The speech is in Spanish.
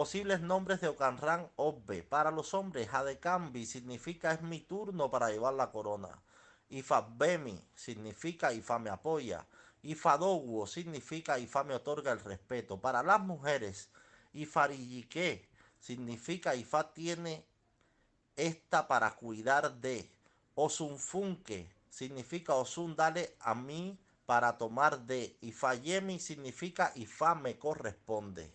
posibles nombres de Okanran Obbe. Para los hombres, Hadecambi significa es mi turno para llevar la corona. Ifabemi significa Ifa me apoya. Ifadoguo significa Ifa me otorga el respeto. Para las mujeres, Ifarillique significa Ifa tiene esta para cuidar de. Osunfunke significa Osun dale a mí para tomar de. Ifayemi significa Ifa me corresponde.